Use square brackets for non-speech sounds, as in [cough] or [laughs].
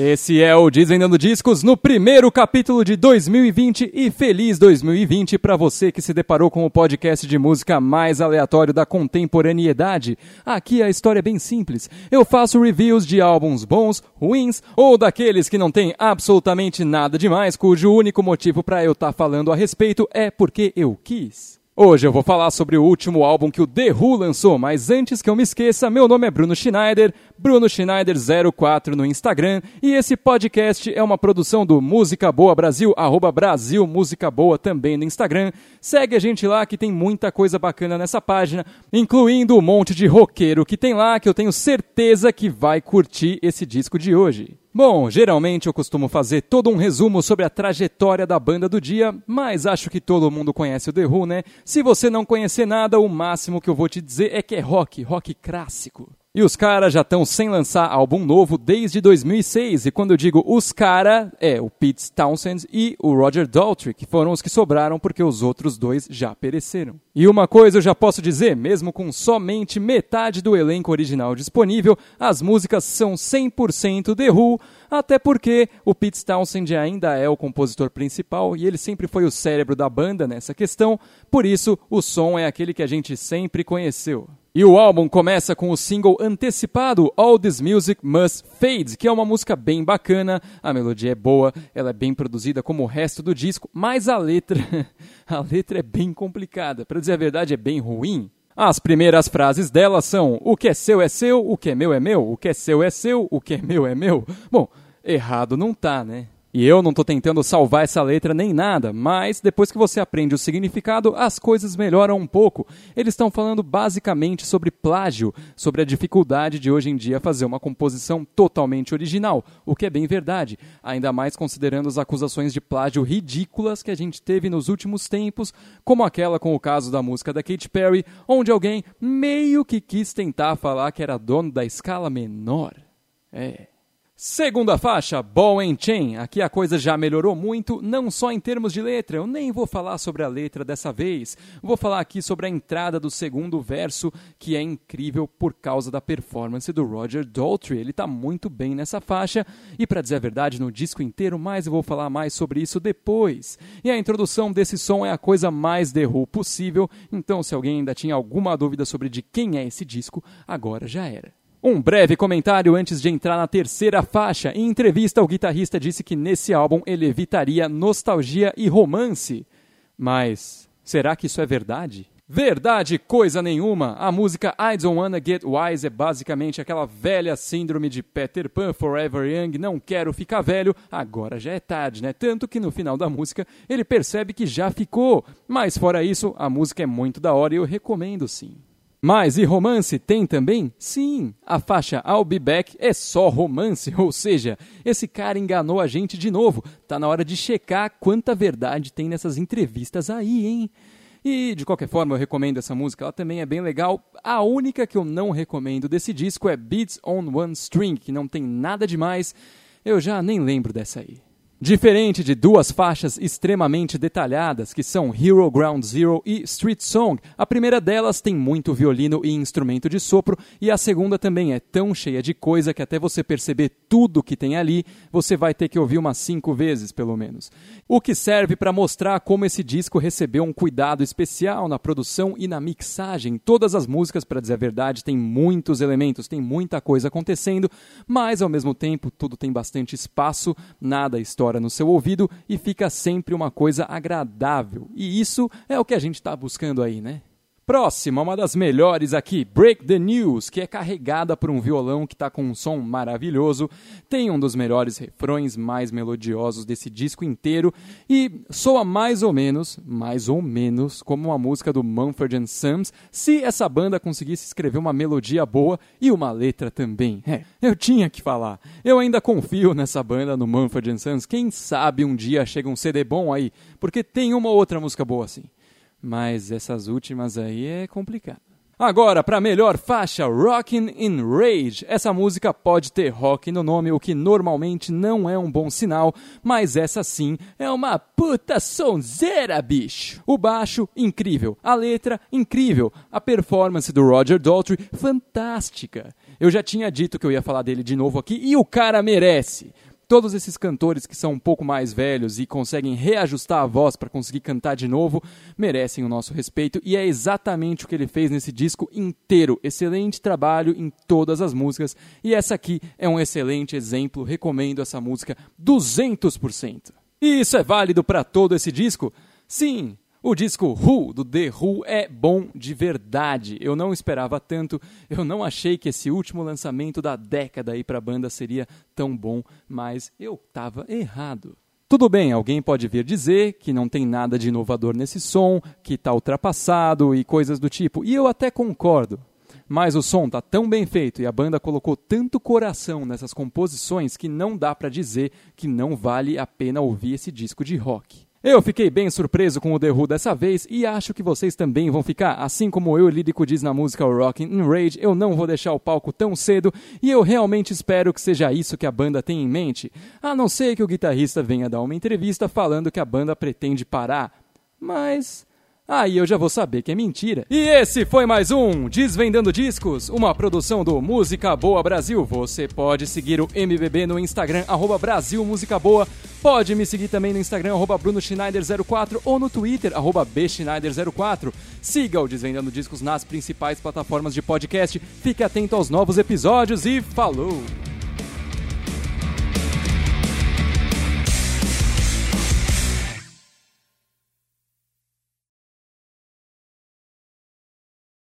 Esse é o Desvendando Discos no primeiro capítulo de 2020 e feliz 2020 para você que se deparou com o podcast de música mais aleatório da contemporaneidade. Aqui a história é bem simples. Eu faço reviews de álbuns bons, ruins ou daqueles que não tem absolutamente nada demais, cujo único motivo para eu estar tá falando a respeito é porque eu quis. Hoje eu vou falar sobre o último álbum que o The Who lançou, mas antes que eu me esqueça, meu nome é Bruno Schneider, Bruno Schneider04 no Instagram, e esse podcast é uma produção do Música Boa Brasil, arroba Brasil Música Boa também no Instagram. Segue a gente lá que tem muita coisa bacana nessa página, incluindo um monte de roqueiro que tem lá, que eu tenho certeza que vai curtir esse disco de hoje. Bom, geralmente eu costumo fazer todo um resumo sobre a trajetória da banda do dia, mas acho que todo mundo conhece o The Who, né? Se você não conhecer nada, o máximo que eu vou te dizer é que é rock, rock clássico. E os caras já estão sem lançar álbum novo desde 2006. E quando eu digo os caras, é o Pete Townsend e o Roger Daltrey, que foram os que sobraram porque os outros dois já pereceram. E uma coisa eu já posso dizer, mesmo com somente metade do elenco original disponível, as músicas são 100% The Who, até porque o Pete Townsend ainda é o compositor principal e ele sempre foi o cérebro da banda nessa questão, por isso o som é aquele que a gente sempre conheceu. E o álbum começa com o single antecipado All This Music Must Fade, que é uma música bem bacana, a melodia é boa, ela é bem produzida como o resto do disco, mas a letra, [laughs] a letra é bem complicada, para dizer a verdade é bem ruim. As primeiras frases dela são: o que é seu é seu, o que é meu é meu, o que é seu é seu, o que é meu é meu. Bom, errado não tá, né? E eu não estou tentando salvar essa letra nem nada, mas depois que você aprende o significado, as coisas melhoram um pouco. Eles estão falando basicamente sobre plágio, sobre a dificuldade de hoje em dia fazer uma composição totalmente original, o que é bem verdade, ainda mais considerando as acusações de plágio ridículas que a gente teve nos últimos tempos, como aquela com o caso da música da Katy Perry, onde alguém meio que quis tentar falar que era dono da escala menor. É. Segunda faixa, Ball and Chain. Aqui a coisa já melhorou muito, não só em termos de letra. Eu nem vou falar sobre a letra dessa vez. Vou falar aqui sobre a entrada do segundo verso, que é incrível por causa da performance do Roger Daltrey. Ele está muito bem nessa faixa e para dizer a verdade, no disco inteiro, mas eu vou falar mais sobre isso depois. E a introdução desse som é a coisa mais The possível, então se alguém ainda tinha alguma dúvida sobre de quem é esse disco, agora já era. Um breve comentário antes de entrar na terceira faixa. Em entrevista, o guitarrista disse que nesse álbum ele evitaria nostalgia e romance. Mas será que isso é verdade? Verdade, coisa nenhuma. A música I Don't Wanna Get Wise é basicamente aquela velha síndrome de Peter Pan Forever Young, não quero ficar velho, agora já é tarde, né? Tanto que no final da música ele percebe que já ficou. Mas fora isso, a música é muito da hora e eu recomendo sim. Mas e romance tem também? Sim, a faixa I'll Be Back é só romance, [laughs] ou seja, esse cara enganou a gente de novo. Tá na hora de checar quanta verdade tem nessas entrevistas aí, hein? E de qualquer forma, eu recomendo essa música, ela também é bem legal. A única que eu não recomendo desse disco é Beats on One String, que não tem nada demais. Eu já nem lembro dessa aí. Diferente de duas faixas extremamente detalhadas, que são Hero Ground Zero e Street Song, a primeira delas tem muito violino e instrumento de sopro, e a segunda também é tão cheia de coisa que até você perceber tudo que tem ali, você vai ter que ouvir umas cinco vezes, pelo menos. O que serve para mostrar como esse disco recebeu um cuidado especial na produção e na mixagem. Todas as músicas, para dizer a verdade, tem muitos elementos, tem muita coisa acontecendo, mas ao mesmo tempo tudo tem bastante espaço, nada história no seu ouvido e fica sempre uma coisa agradável. E isso é o que a gente está buscando aí, né? Próxima, uma das melhores aqui, Break the News, que é carregada por um violão que está com um som maravilhoso, tem um dos melhores refrões mais melodiosos desse disco inteiro e soa mais ou menos, mais ou menos, como uma música do Mumford Sons, se essa banda conseguisse escrever uma melodia boa e uma letra também. É, eu tinha que falar. Eu ainda confio nessa banda no Mumford Sons. Quem sabe um dia chega um CD bom aí, porque tem uma outra música boa assim mas essas últimas aí é complicado. Agora, para melhor faixa, Rockin' in Rage. Essa música pode ter rock no nome, o que normalmente não é um bom sinal, mas essa sim é uma puta sonzeira, bicho. O baixo, incrível. A letra, incrível. A performance do Roger Daltrey, fantástica. Eu já tinha dito que eu ia falar dele de novo aqui e o cara merece. Todos esses cantores que são um pouco mais velhos e conseguem reajustar a voz para conseguir cantar de novo merecem o nosso respeito e é exatamente o que ele fez nesse disco inteiro. Excelente trabalho em todas as músicas e essa aqui é um excelente exemplo. Recomendo essa música 200%. E isso é válido para todo esse disco? Sim, o disco Who, do The Who, é bom de verdade. Eu não esperava tanto, eu não achei que esse último lançamento da década aí para a banda seria tão bom, mas eu estava errado. Tudo bem, alguém pode vir dizer que não tem nada de inovador nesse som, que está ultrapassado e coisas do tipo, e eu até concordo. Mas o som tá tão bem feito e a banda colocou tanto coração nessas composições que não dá para dizer que não vale a pena ouvir esse disco de rock. Eu fiquei bem surpreso com o The Who dessa vez e acho que vocês também vão ficar, assim como eu, lírico diz na música Rockin' in Rage, eu não vou deixar o palco tão cedo e eu realmente espero que seja isso que a banda tem em mente, a não ser que o guitarrista venha dar uma entrevista falando que a banda pretende parar. Mas Aí eu já vou saber que é mentira. E esse foi mais um Desvendando Discos, uma produção do Música Boa Brasil. Você pode seguir o MBB no Instagram, arroba Brasil Música Boa. Pode me seguir também no Instagram, arroba Bruno Schneider04 ou no Twitter, arroba Bschneider04. Siga o Desvendando Discos nas principais plataformas de podcast. Fique atento aos novos episódios e falou!